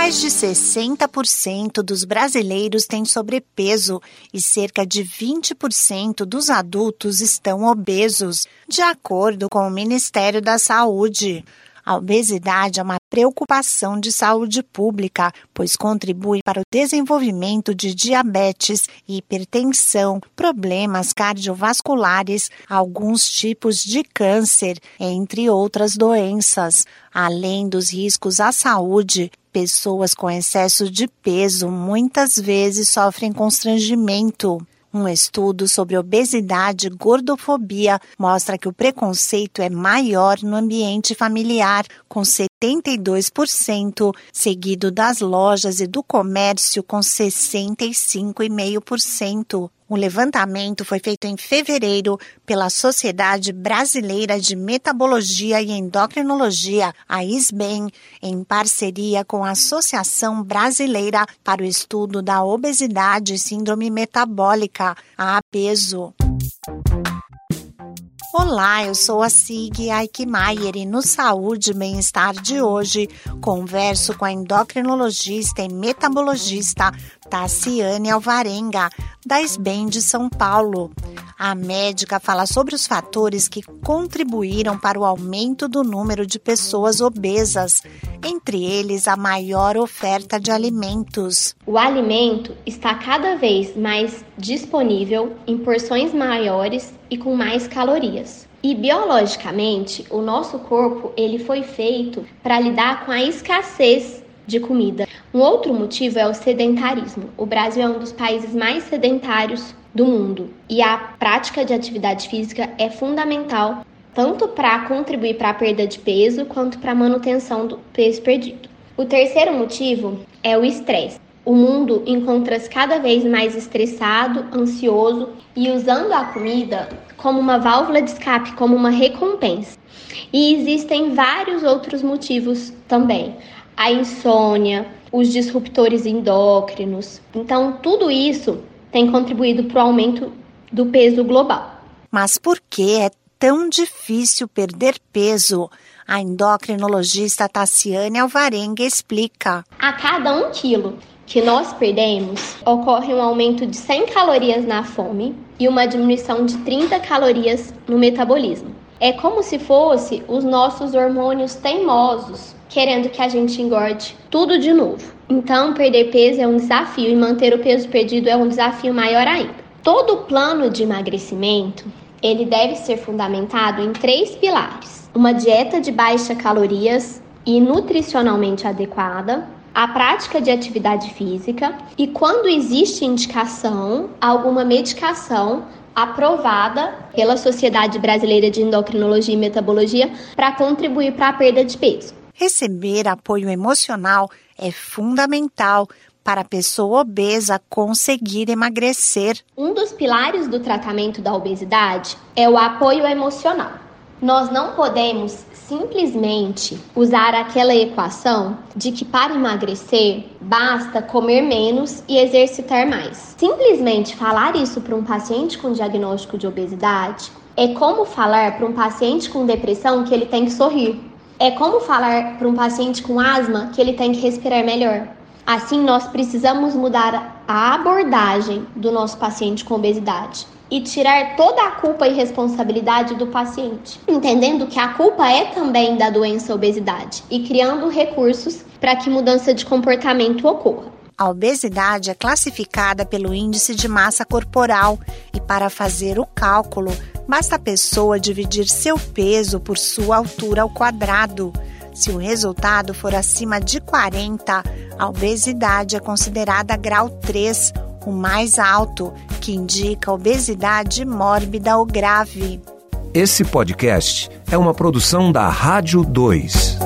Mais de 60% dos brasileiros têm sobrepeso e cerca de 20% dos adultos estão obesos, de acordo com o Ministério da Saúde. A obesidade é uma preocupação de saúde pública, pois contribui para o desenvolvimento de diabetes, hipertensão, problemas cardiovasculares, alguns tipos de câncer, entre outras doenças. Além dos riscos à saúde, pessoas com excesso de peso muitas vezes sofrem constrangimento. Um estudo sobre obesidade e gordofobia mostra que o preconceito é maior no ambiente familiar, com 72%, seguido das lojas e do comércio, com 65,5%. O levantamento foi feito em fevereiro pela Sociedade Brasileira de Metabologia e Endocrinologia, a ISBEM, em parceria com a Associação Brasileira para o Estudo da Obesidade e Síndrome Metabólica, a ABESO. Olá, eu sou a Sig Aikmaier e no Saúde e Bem-Estar de hoje converso com a endocrinologista e metabologista Tassiane Alvarenga, da SBEM de São Paulo. A médica fala sobre os fatores que contribuíram para o aumento do número de pessoas obesas, entre eles a maior oferta de alimentos. O alimento está cada vez mais disponível em porções maiores e com mais calorias. E biologicamente, o nosso corpo ele foi feito para lidar com a escassez de comida. Um outro motivo é o sedentarismo. O Brasil é um dos países mais sedentários do mundo e a prática de atividade física é fundamental tanto para contribuir para a perda de peso quanto para a manutenção do peso perdido. O terceiro motivo é o estresse. O mundo encontra-se cada vez mais estressado, ansioso e usando a comida como uma válvula de escape, como uma recompensa. E existem vários outros motivos também. A insônia, os disruptores endócrinos. Então, tudo isso tem contribuído para o aumento do peso global. Mas por que é tão difícil perder peso? A endocrinologista Tassiane Alvarenga explica. A cada um quilo que nós perdemos, ocorre um aumento de 100 calorias na fome e uma diminuição de 30 calorias no metabolismo. É como se fosse os nossos hormônios teimosos querendo que a gente engorde tudo de novo. Então, perder peso é um desafio e manter o peso perdido é um desafio maior ainda. Todo plano de emagrecimento, ele deve ser fundamentado em três pilares: uma dieta de baixa calorias e nutricionalmente adequada, a prática de atividade física e, quando existe indicação, alguma medicação aprovada pela Sociedade Brasileira de Endocrinologia e Metabologia para contribuir para a perda de peso. Receber apoio emocional é fundamental para a pessoa obesa conseguir emagrecer. Um dos pilares do tratamento da obesidade é o apoio emocional. Nós não podemos simplesmente usar aquela equação de que para emagrecer basta comer menos e exercitar mais. Simplesmente falar isso para um paciente com diagnóstico de obesidade é como falar para um paciente com depressão que ele tem que sorrir. É como falar para um paciente com asma que ele tem que respirar melhor. Assim, nós precisamos mudar a abordagem do nosso paciente com obesidade e tirar toda a culpa e responsabilidade do paciente, entendendo que a culpa é também da doença obesidade e criando recursos para que mudança de comportamento ocorra. A obesidade é classificada pelo índice de massa corporal e para fazer o cálculo, basta a pessoa dividir seu peso por sua altura ao quadrado. Se o resultado for acima de 40, a obesidade é considerada grau 3 o mais alto, que indica obesidade mórbida ou grave. Esse podcast é uma produção da Rádio 2.